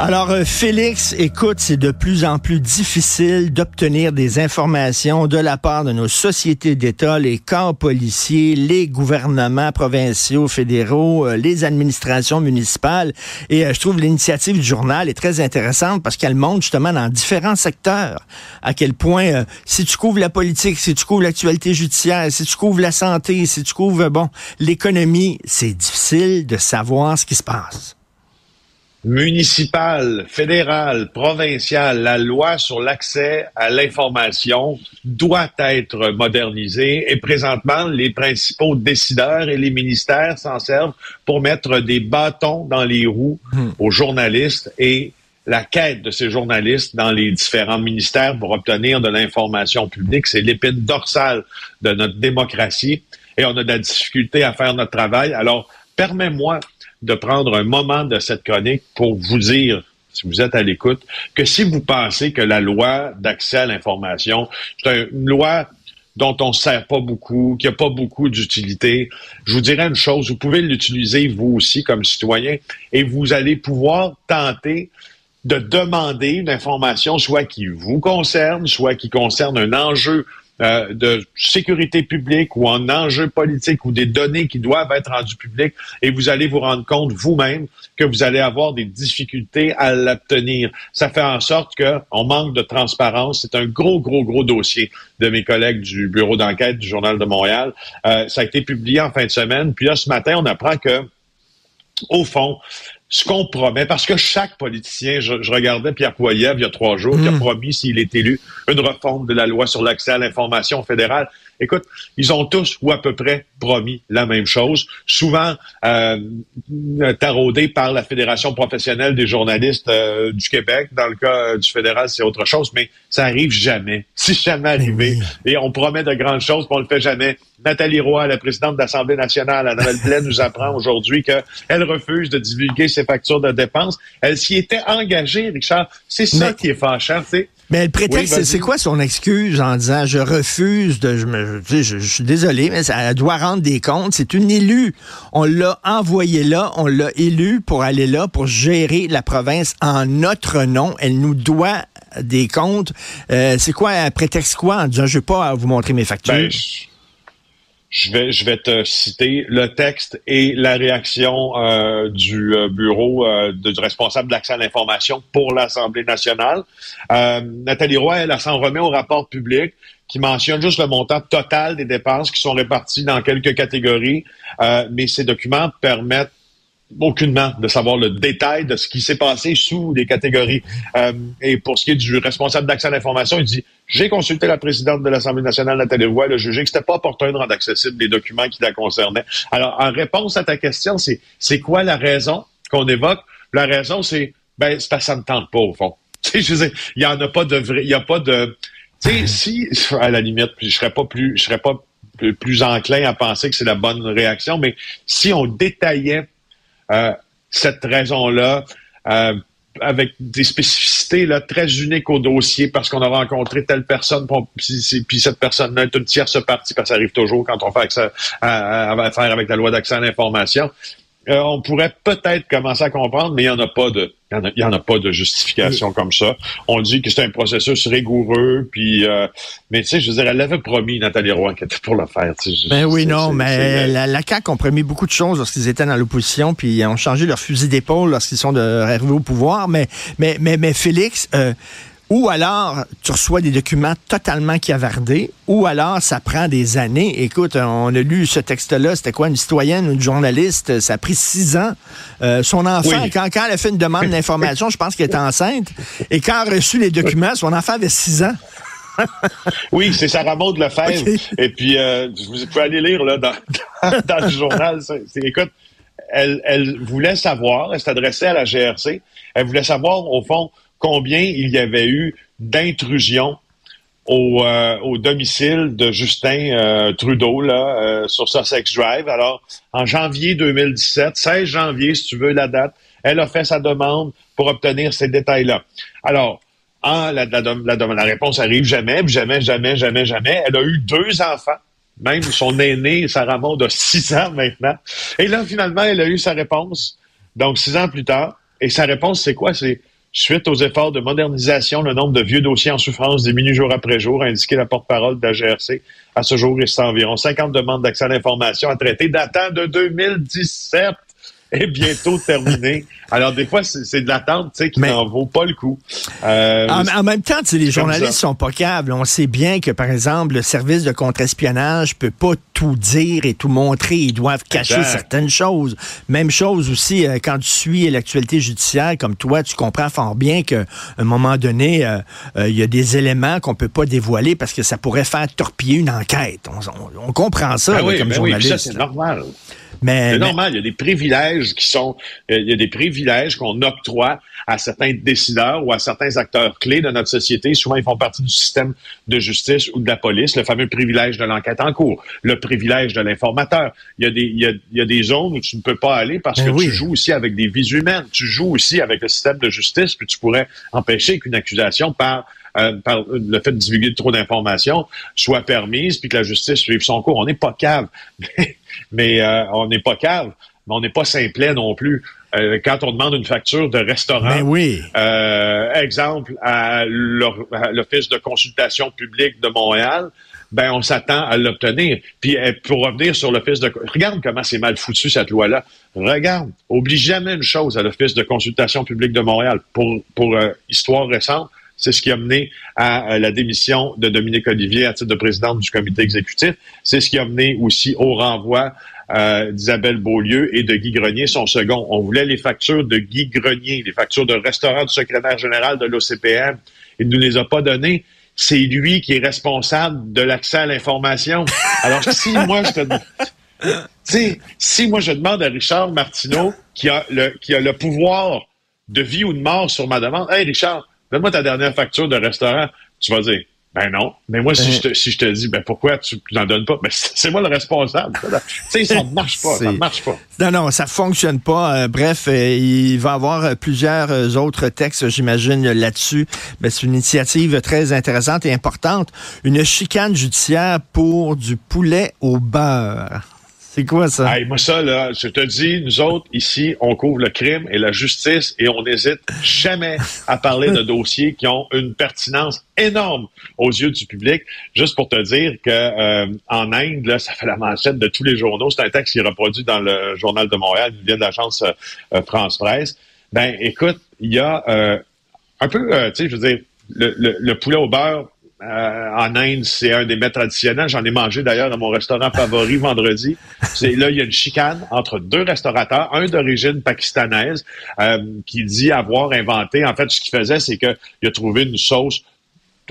Alors, euh, Félix, écoute, c'est de plus en plus difficile d'obtenir des informations de la part de nos sociétés d'État, les corps policiers, les gouvernements provinciaux, fédéraux, euh, les administrations municipales. Et euh, je trouve l'initiative du journal est très intéressante parce qu'elle montre justement dans différents secteurs à quel point, si tu couvres la politique, si tu couvres l'actualité judiciaire, si tu couvres la santé, si tu couvres, bon, l'économie, c'est difficile de savoir ce qui se passe municipale, fédérale, provinciale, la loi sur l'accès à l'information doit être modernisée et présentement, les principaux décideurs et les ministères s'en servent pour mettre des bâtons dans les roues hmm. aux journalistes et la quête de ces journalistes dans les différents ministères pour obtenir de l'information publique. C'est l'épine dorsale de notre démocratie et on a de la difficulté à faire notre travail. Alors, permets-moi de prendre un moment de cette chronique pour vous dire si vous êtes à l'écoute, que si vous pensez que la loi d'accès à l'information, c'est une loi dont on ne sert pas beaucoup, qui n'a pas beaucoup d'utilité, je vous dirais une chose, vous pouvez l'utiliser vous aussi comme citoyen et vous allez pouvoir tenter de demander une information soit qui vous concerne, soit qui concerne un enjeu euh, de sécurité publique ou en enjeu politique ou des données qui doivent être rendues publiques et vous allez vous rendre compte vous-même que vous allez avoir des difficultés à l'obtenir. Ça fait en sorte qu'on manque de transparence. C'est un gros, gros, gros dossier de mes collègues du bureau d'enquête du Journal de Montréal. Euh, ça a été publié en fin de semaine. Puis là, ce matin, on apprend que au fond, ce qu'on promet, parce que chaque politicien, je, regardais Pierre Poilievre il y a trois jours, qui a hmm. promis, s'il est élu, une réforme de la loi sur l'accès à l'information fédérale. Écoute, ils ont tous ou à peu près promis la même chose, souvent euh, taraudé par la Fédération professionnelle des journalistes euh, du Québec. Dans le cas du fédéral, c'est autre chose, mais ça arrive jamais. C'est jamais arrivé. Et on promet de grandes choses, mais on le fait jamais. Nathalie Roy, la présidente de l'Assemblée nationale à Noël nous apprend aujourd'hui qu'elle refuse de divulguer ses factures de dépenses. Elle s'y était engagée, Richard. C'est ça qui est fâchant, tu sais. Mais le prétexte, c'est quoi son excuse en disant je refuse de. Je, me, je, suis désolé, mais elle doit rendre des comptes. C'est une élue. On l'a envoyée là, on l'a élue pour aller là, pour gérer la province en notre nom. Elle nous doit des comptes. Euh, c'est quoi un prétexte quoi en disant je ne vais pas vous montrer mes factures? Ben, je vais, je vais te citer le texte et la réaction euh, du euh, bureau euh, du responsable de l'accès à l'information pour l'Assemblée nationale. Nathalie Roy, elle, elle s'en remet au rapport public qui mentionne juste le montant total des dépenses qui sont réparties dans quelques catégories, mais ces documents permettent aucunement de savoir le détail de ce qui s'est passé sous les catégories. Euh, et pour ce qui est du responsable d'accès à l'information, il dit j'ai consulté la présidente de l'Assemblée nationale, Nathalie Roy, le jugé que c'était pas opportun de rendre accessibles les documents qui la concernaient. Alors, en réponse à ta question, c'est c'est quoi la raison qu'on évoque? La raison, c'est ben ça ne tente pas au fond. Tu sais, il y en a pas de vrai, il y a pas de tu sais, si à la limite, je serais pas plus, je serais pas plus enclin à penser que c'est la bonne réaction, mais si on détaillait cette raison-là, euh, avec des spécificités là, très uniques au dossier parce qu'on a rencontré telle personne, puis, cette personne-là est une tierce partie, parce que ça arrive toujours quand on fait ça à, à, faire avec la loi d'accès à l'information. Euh, on pourrait peut-être commencer à comprendre, mais il n'y en a pas de, il y en a, pas de justification comme ça. On dit que c'est un processus rigoureux, puis, euh, mais tu sais, je veux dire, elle avait promis Nathalie Roy qu'elle était pour le faire. ben oui, non, mais la, la CAQ ont promis beaucoup de choses lorsqu'ils étaient dans l'opposition, puis ils ont changé leur fusil d'épaule lorsqu'ils sont arrivés au pouvoir. Mais, mais, mais, mais Félix. Euh, ou alors, tu reçois des documents totalement cavardés, ou alors, ça prend des années. Écoute, on a lu ce texte-là, c'était quoi, une citoyenne, une journaliste, ça a pris six ans. Euh, son enfant, quand, quand, elle a fait une demande d'information, je pense qu'elle était enceinte, et quand elle a reçu les documents, son enfant avait six ans. oui, c'est Sarah Maud Lefebvre. Et puis, euh, vous pouvez aller lire là, dans, dans, le journal. écoute, elle, elle voulait savoir, elle s'adressait à la GRC, elle voulait savoir, au fond, combien il y avait eu d'intrusions au, euh, domicile de Justin euh, Trudeau là, euh, sur Sussex Drive. Alors, en janvier 2017, 16 janvier, si tu veux la date, Elle a fait sa demande pour obtenir ces détails-là. Alors, la, réponse arrive jamais, jamais, jamais, jamais, jamais. Elle a eu deux enfants. Même son aîné, Sarah Maud, a six ans maintenant. Et là, finalement, elle a eu sa réponse. Donc, six ans plus tard. Et sa réponse, c'est quoi? C'est suite aux efforts de modernisation, le nombre de vieux dossiers en souffrance diminue jour après jour, a indiqué la porte-parole de la GRC. À ce jour, il reste environ 50 demandes d'accès à l'information à traiter datant de 2017 est bientôt terminé. Alors, des fois, c'est de l'attente, tu sais, qui n'en vaut pas le coup. Euh, en, même temps, les journalistes sont pas câbles. On sait bien que, par exemple, le service de contre-espionnage peut pas tout dire et tout montrer. Ils doivent cacher certaines choses. Même chose aussi, euh, quand tu suis l'actualité judiciaire, comme toi, tu comprends fort bien qu'à un moment donné, euh, il y a des éléments qu'on peut pas dévoiler parce que ça pourrait faire torpiller une enquête. On, comprend ça ben comme ben journaliste. ça, c'est normal c'est normal, il y a des privilèges qui sont, euh, il y a des privilèges qu'on octroie à certains décideurs ou à certains acteurs clés de notre société. Souvent, ils font partie du système de justice ou de la police. Le fameux privilège de l'enquête en cours, le privilège de l'informateur. Il y a des, il y a, il y a des zones où tu ne peux pas aller parce ben que tu joues aussi avec des vies humaines. Tu joues aussi avec le système de justice, puis tu pourrais empêcher qu'une accusation par euh, par le fait de divulguer trop d'informations soit permise, puis que la justice suive son cours. On n'est pas cave, mais, euh, on n'est pas cave, mais on n'est pas simplet non plus. Euh, quand on demande une facture de restaurant, ben oui. exemple à l'Office de consultation publique de Montréal, ben on s'attend à l'obtenir. Puis pour revenir sur l'Office de... Regarde comment c'est mal foutu cette loi-là. Regarde, oublie jamais une chose à l'Office de consultation publique de Montréal. Pour, pour histoire récente, c'est ce qui a mené à la démission de Dominique Olivier à titre de présidente du comité exécutif. C'est ce qui a mené aussi au renvoi euh, d'Isabelle Beaulieu et de Guy Grenier, son second. On voulait les factures de Guy Grenier, les factures de restaurant du secrétaire général de l'OCPM. Il ne nous les a pas données. C'est lui qui est responsable de l'accès à l'information. Alors, si moi, je te... si moi, je demande à Richard Martineau, qui a le, qui a le pouvoir de vie ou de mort sur ma demande, « Hey, Richard, donne-moi ta dernière facture de restaurant. Tu vas dire, ben non. Mais moi, si, ben je, te, si je te dis, ben pourquoi tu n'en donnes pas? Ben c'est moi le responsable. tu sais, ça ne marche pas. Ça marche pas. Non, non, ça fonctionne pas. Euh, bref, euh, il va y avoir euh, plusieurs autres textes, j'imagine, là-dessus. Mais c'est une initiative très intéressante et importante. Une chicane judiciaire pour du poulet au beurre. C'est quoi ça? moi, ça, là, je te dis, nous autres, ici, on couvre le crime et la justice et on n'hésite jamais à parler de dossiers qui ont une pertinence énorme aux yeux du public. Juste pour te dire que euh, en Inde, là, ça fait la manchette de tous les journaux. C'est un texte qui est reproduit dans le Journal de Montréal, il vient de l'agence euh, France Presse. Ben, écoute, il y a euh, un peu, tu sais, je veux dire, le, le poulet au beurre euh, en Inde, c'est un des mets traditionnels. J'en ai mangé d'ailleurs dans mon restaurant favori vendredi. C'est là, il y a une chicane entre deux restaurateurs, un d'origine pakistanaise euh, qui dit avoir inventé. En fait, ce qu'il faisait, c'est qu'il a trouvé une sauce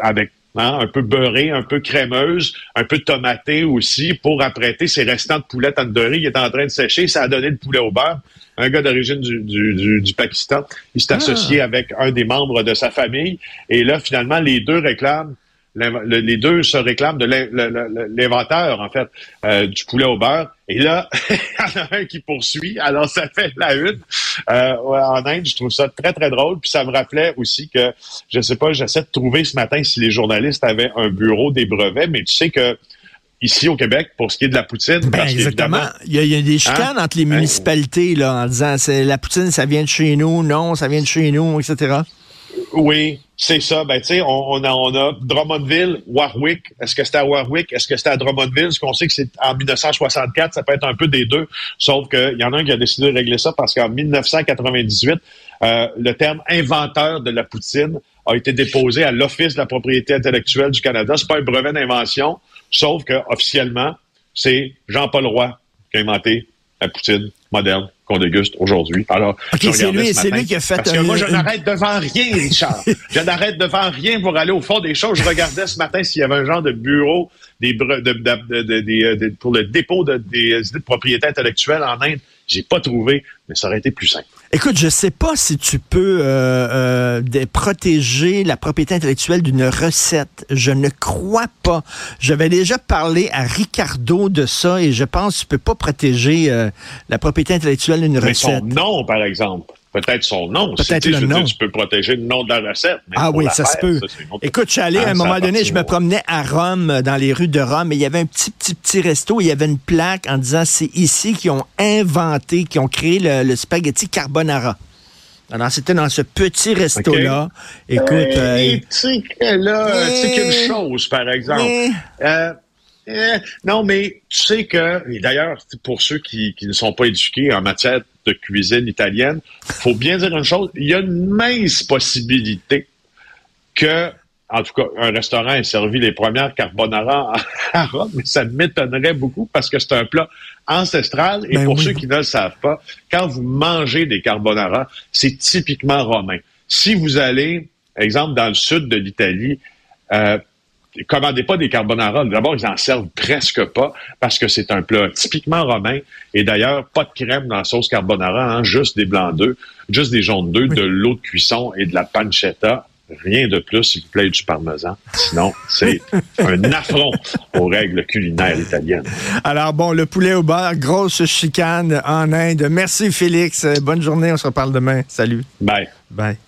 avec hein, un peu beurrée, un peu crémeuse, un peu tomatée aussi pour apprêter ses restants de poulet tandoori. Il est en train de sécher. Ça a donné le poulet au beurre un gars d'origine du, du, du, Pakistan. Il s'est ah. associé avec un des membres de sa famille. Et là, finalement, les deux réclament les deux se réclament de l'inventeur, en fait, euh, du poulet au beurre. Et là, il y en a un qui poursuit. Alors, ça fait la une. Euh, en Inde, je trouve ça très, très drôle. Puis ça me rappelait aussi que, je sais pas, j'essaie de trouver ce matin si les journalistes avaient un bureau des brevets, mais tu sais que ici au Québec, pour ce qui est de la poutine. Ben, exactement. Il y, a, des chicanes hein? entre les ben, municipalités là, en disant la poutine, ça vient de chez nous, non, ça vient de chez nous, etc. Oui, c'est ça. Ben, tu sais, on, a, on a Drummondville, Warwick. Est-ce que c'était à Warwick? Est-ce que c'était à Drummondville? Ce qu'on sait que c'est en 1964, ça peut être un peu des deux. Sauf qu'il y en a un qui a décidé de régler ça parce qu'en 1998, euh, le terme inventeur de la poutine a été déposé à l'Office de la propriété intellectuelle du Canada. C'est pas un brevet d'invention, sauf que officiellement, c'est Jean-Paul Roy qui a inventé la poutine moderne qu'on déguste aujourd'hui. Alors, c'est lui, c'est lui qui a fait. Parce que moi, je n'arrête devant rien, Richard. je n'arrête devant rien pour aller au fond des choses. Je regardais ce matin s'il y avait un genre de bureau des, de, pour le dépôt de, des idées de propriété intellectuelle en Inde. J'ai pas trouvé, mais ça aurait été plus simple. Écoute, je sais pas si tu peux euh, euh, protéger la propriété intellectuelle d'une recette. Je ne crois pas. J'avais déjà parlé à Ricardo de ça et je pense que tu peux pas protéger euh, la propriété intellectuelle d'une recette. Non, par exemple. Peut-être son nom. Peut-être Si, tu sais, le dire, nom. Tu peux protéger le nom de la recette. mais Ah oui, ça se peut. c'est autre- Écoute, je suis allé à un moment donné, je me promenais à Rome, euh, dans les rues de Rome, et il y avait un petit, petit, petit resto. Il y avait une plaque en disant c'est ici qu'ils ont inventé, qu'ils ont créé le, le spaghetti carbonara. Alors, c'était dans ce petit resto-là. Écoute, Eh, euh, tu sais que là, tu sais qu'une Eh. chose, par exemple. Euh, eh, non, mais tu sais que, et d'ailleurs, pour ceux qui, qui ne sont pas éduqués en matière de cuisine italienne, faut bien dire une chose, il y a une mince possibilité que, en tout cas, un restaurant ait servi les premières carbonara à Rome, mais ça m'étonnerait beaucoup parce que c'est un plat ancestral. Et Ben pour oui. ceux qui ne le savent pas, quand vous mangez des carbonara, c'est typiquement romain. Si vous allez, exemple, dans le sud de l'Italie, euh, commandez pas des carbonara. D'abord, ils en servent presque pas parce que c'est un plat typiquement romain. Et d'ailleurs, pas de crème dans la sauce carbonara, hein, juste des blancs d'œufs, juste des jaunes d'œufs, de l'eau de cuisson et de la pancetta. Rien de plus, s'il vous plaît, du parmesan. Sinon, c'est un affront aux règles culinaires italiennes. alors bon, le poulet au beurre, grosse chicane en Inde. Merci Félix. Euh, Bonne journée, on se reparle demain. Salut. Bye. Bye.